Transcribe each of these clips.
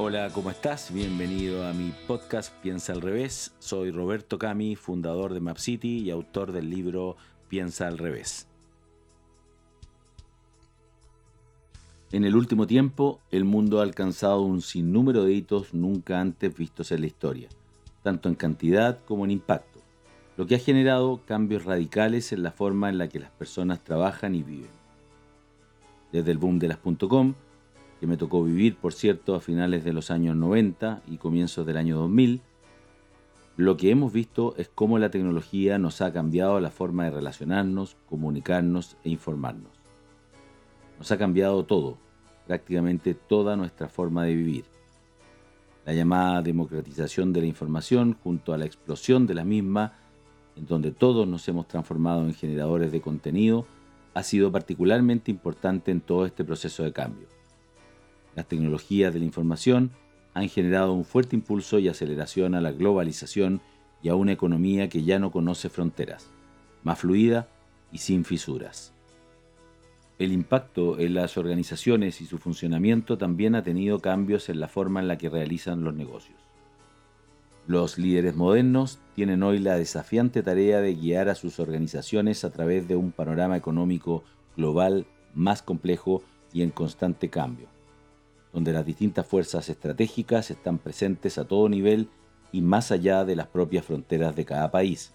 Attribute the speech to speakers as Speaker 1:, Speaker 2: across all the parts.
Speaker 1: Hola, ¿cómo estás? Bienvenido a mi podcast Piensa al revés. Soy Roberto Cami, fundador de Map City y autor del libro Piensa al revés. En el último tiempo, el mundo ha alcanzado un sinnúmero de hitos nunca antes vistos en la historia, tanto en cantidad como en impacto, lo que ha generado cambios radicales en la forma en la que las personas trabajan y viven. Desde el boom de que me tocó vivir, por cierto, a finales de los años 90 y comienzos del año 2000, lo que hemos visto es cómo la tecnología nos ha cambiado la forma de relacionarnos, comunicarnos e informarnos. Nos ha cambiado todo, prácticamente toda nuestra forma de vivir. La llamada democratización de la información junto a la explosión de la misma, en donde todos nos hemos transformado en generadores de contenido, ha sido particularmente importante en todo este proceso de cambio. Las tecnologías de la información han generado un fuerte impulso y aceleración a la globalización y a una economía que ya no conoce fronteras, más fluida y sin fisuras. El impacto en las organizaciones y su funcionamiento también ha tenido cambios en la forma en la que realizan los negocios. Los líderes modernos tienen hoy la desafiante tarea de guiar a sus organizaciones a través de un panorama económico global más complejo y en constante cambio donde las distintas fuerzas estratégicas están presentes a todo nivel y más allá de las propias fronteras de cada país.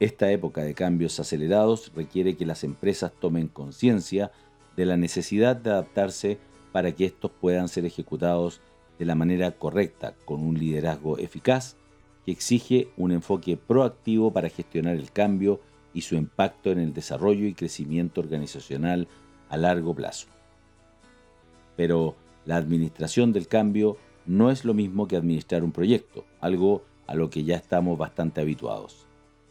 Speaker 1: Esta época de cambios acelerados requiere que las empresas tomen conciencia de la necesidad de adaptarse para que estos puedan ser ejecutados de la manera correcta, con un liderazgo eficaz que exige un enfoque proactivo para gestionar el cambio y su impacto en el desarrollo y crecimiento organizacional a largo plazo. Pero la administración del cambio no es lo mismo que administrar un proyecto, algo a lo que ya estamos bastante habituados.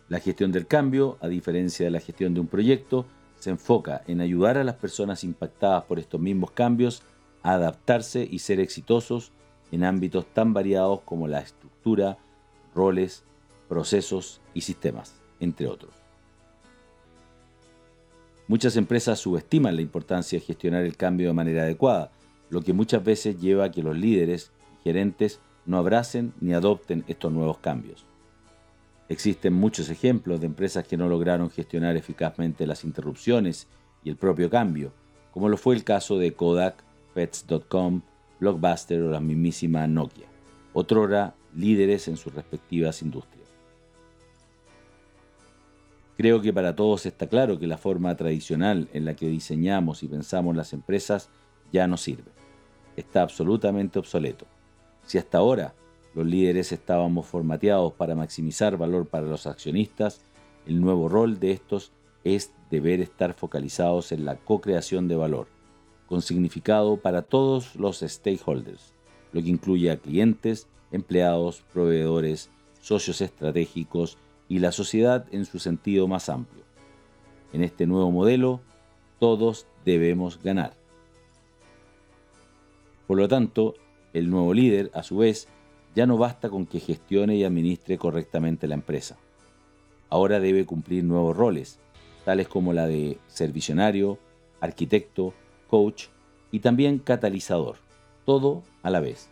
Speaker 1: La gestión del cambio, a diferencia de la gestión de un proyecto, se enfoca en ayudar a las personas impactadas por estos mismos cambios a adaptarse y ser exitosos en ámbitos tan variados como la estructura, roles, procesos y sistemas, entre otros. Muchas empresas subestiman la importancia de gestionar el cambio de manera adecuada, lo que muchas veces lleva a que los líderes y gerentes no abracen ni adopten estos nuevos cambios. Existen muchos ejemplos de empresas que no lograron gestionar eficazmente las interrupciones y el propio cambio, como lo fue el caso de Kodak, Pets.com, Blockbuster o la mismísima Nokia, otrora líderes en sus respectivas industrias. Creo que para todos está claro que la forma tradicional en la que diseñamos y pensamos las empresas ya no sirve. Está absolutamente obsoleto. Si hasta ahora los líderes estábamos formateados para maximizar valor para los accionistas, el nuevo rol de estos es deber estar focalizados en la co-creación de valor, con significado para todos los stakeholders, lo que incluye a clientes, empleados, proveedores, socios estratégicos y la sociedad en su sentido más amplio. En este nuevo modelo, todos debemos ganar. Por lo tanto, el nuevo líder, a su vez, ya no basta con que gestione y administre correctamente la empresa. Ahora debe cumplir nuevos roles, tales como la de ser visionario, arquitecto, coach y también catalizador, todo a la vez.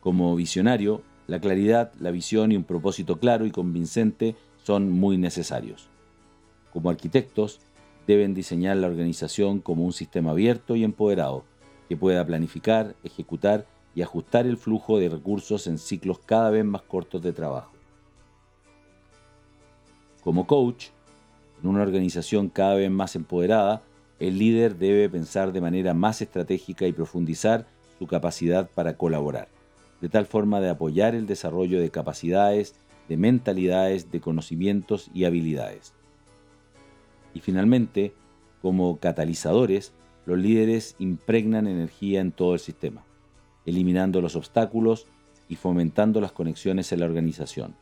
Speaker 1: Como visionario, la claridad, la visión y un propósito claro y convincente son muy necesarios. Como arquitectos, deben diseñar la organización como un sistema abierto y empoderado, que pueda planificar, ejecutar y ajustar el flujo de recursos en ciclos cada vez más cortos de trabajo. Como coach, en una organización cada vez más empoderada, el líder debe pensar de manera más estratégica y profundizar su capacidad para colaborar de tal forma de apoyar el desarrollo de capacidades, de mentalidades, de conocimientos y habilidades. Y finalmente, como catalizadores, los líderes impregnan energía en todo el sistema, eliminando los obstáculos y fomentando las conexiones en la organización.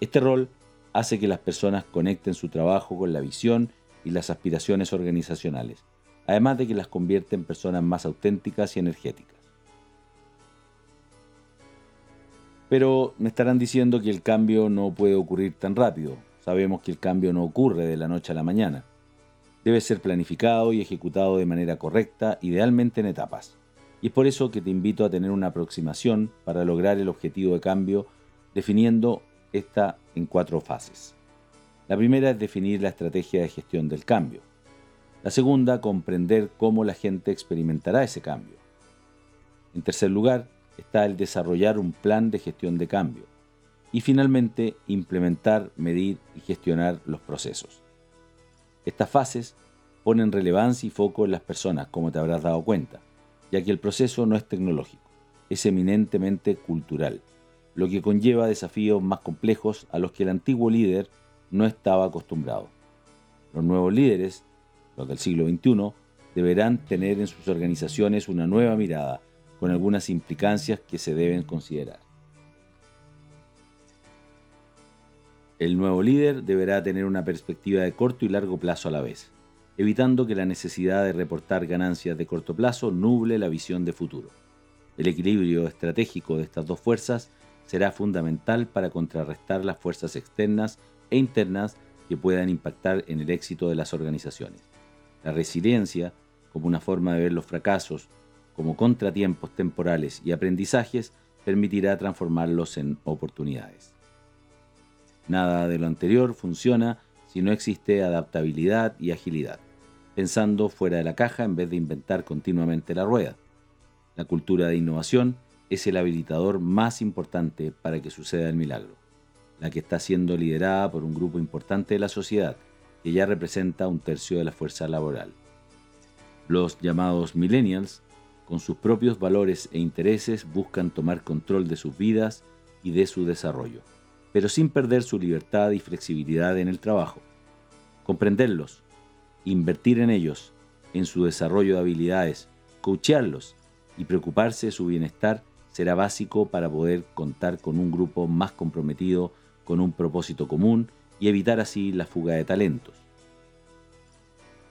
Speaker 1: Este rol hace que las personas conecten su trabajo con la visión y las aspiraciones organizacionales, además de que las convierte en personas más auténticas y energéticas. Pero me estarán diciendo que el cambio no puede ocurrir tan rápido. Sabemos que el cambio no ocurre de la noche a la mañana. Debe ser planificado y ejecutado de manera correcta, idealmente en etapas. Y es por eso que te invito a tener una aproximación para lograr el objetivo de cambio definiendo esta en cuatro fases. La primera es definir la estrategia de gestión del cambio. La segunda, comprender cómo la gente experimentará ese cambio. En tercer lugar, está el desarrollar un plan de gestión de cambio. Y finalmente, implementar, medir y gestionar los procesos. Estas fases ponen relevancia y foco en las personas, como te habrás dado cuenta, ya que el proceso no es tecnológico, es eminentemente cultural, lo que conlleva desafíos más complejos a los que el antiguo líder no estaba acostumbrado. Los nuevos líderes, los del siglo XXI, deberán tener en sus organizaciones una nueva mirada, con algunas implicancias que se deben considerar. El nuevo líder deberá tener una perspectiva de corto y largo plazo a la vez, evitando que la necesidad de reportar ganancias de corto plazo nuble la visión de futuro. El equilibrio estratégico de estas dos fuerzas será fundamental para contrarrestar las fuerzas externas e internas que puedan impactar en el éxito de las organizaciones. La resiliencia, como una forma de ver los fracasos como contratiempos temporales y aprendizajes, permitirá transformarlos en oportunidades. Nada de lo anterior funciona si no existe adaptabilidad y agilidad, pensando fuera de la caja en vez de inventar continuamente la rueda. La cultura de innovación es el habilitador más importante para que suceda el milagro, la que está siendo liderada por un grupo importante de la sociedad, que ya representa un tercio de la fuerza laboral. Los llamados millennials, con sus propios valores e intereses, buscan tomar control de sus vidas y de su desarrollo, pero sin perder su libertad y flexibilidad en el trabajo. Comprenderlos, invertir en ellos, en su desarrollo de habilidades, coachearlos y preocuparse de su bienestar será básico para poder contar con un grupo más comprometido con un propósito común y evitar así la fuga de talentos.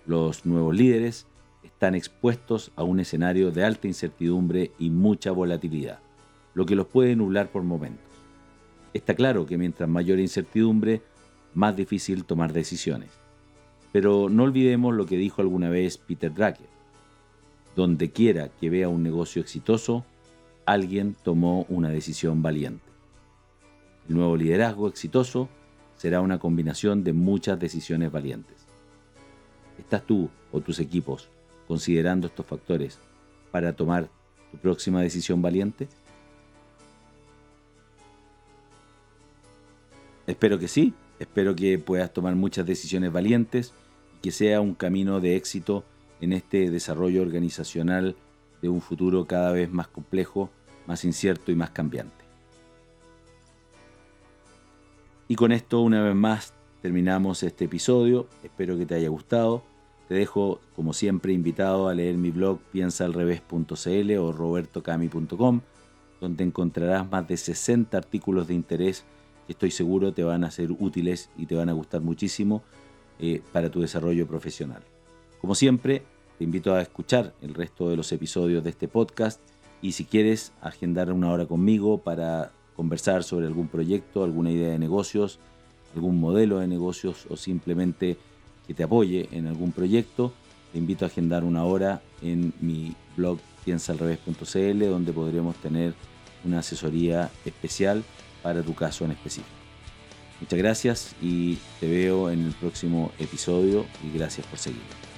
Speaker 1: Los nuevos líderes están expuestos a un escenario de alta incertidumbre y mucha volatilidad, lo que los puede nublar por momentos. Está claro que mientras mayor incertidumbre, más difícil tomar decisiones. Pero no olvidemos lo que dijo alguna vez Peter Drucker. Donde quiera que vea un negocio exitoso, alguien tomó una decisión valiente. El nuevo liderazgo exitoso será una combinación de muchas decisiones valientes. ¿Estás tú o tus equipos considerando estos factores para tomar tu próxima decisión valiente? Espero que sí, espero que puedas tomar muchas decisiones valientes y que sea un camino de éxito en este desarrollo organizacional de un futuro cada vez más complejo, más incierto y más cambiante. Y con esto una vez más terminamos este episodio, espero que te haya gustado. Te dejo como siempre invitado a leer mi blog piensaalrevés.cl o robertocami.com, donde encontrarás más de 60 artículos de interés que estoy seguro te van a ser útiles y te van a gustar muchísimo eh, para tu desarrollo profesional. Como siempre, te invito a escuchar el resto de los episodios de este podcast y si quieres agendar una hora conmigo para conversar sobre algún proyecto, alguna idea de negocios, algún modelo de negocios o simplemente que te apoye en algún proyecto, te invito a agendar una hora en mi blog piensaalrevés.cl donde podremos tener una asesoría especial para tu caso en específico. Muchas gracias y te veo en el próximo episodio y gracias por seguirme.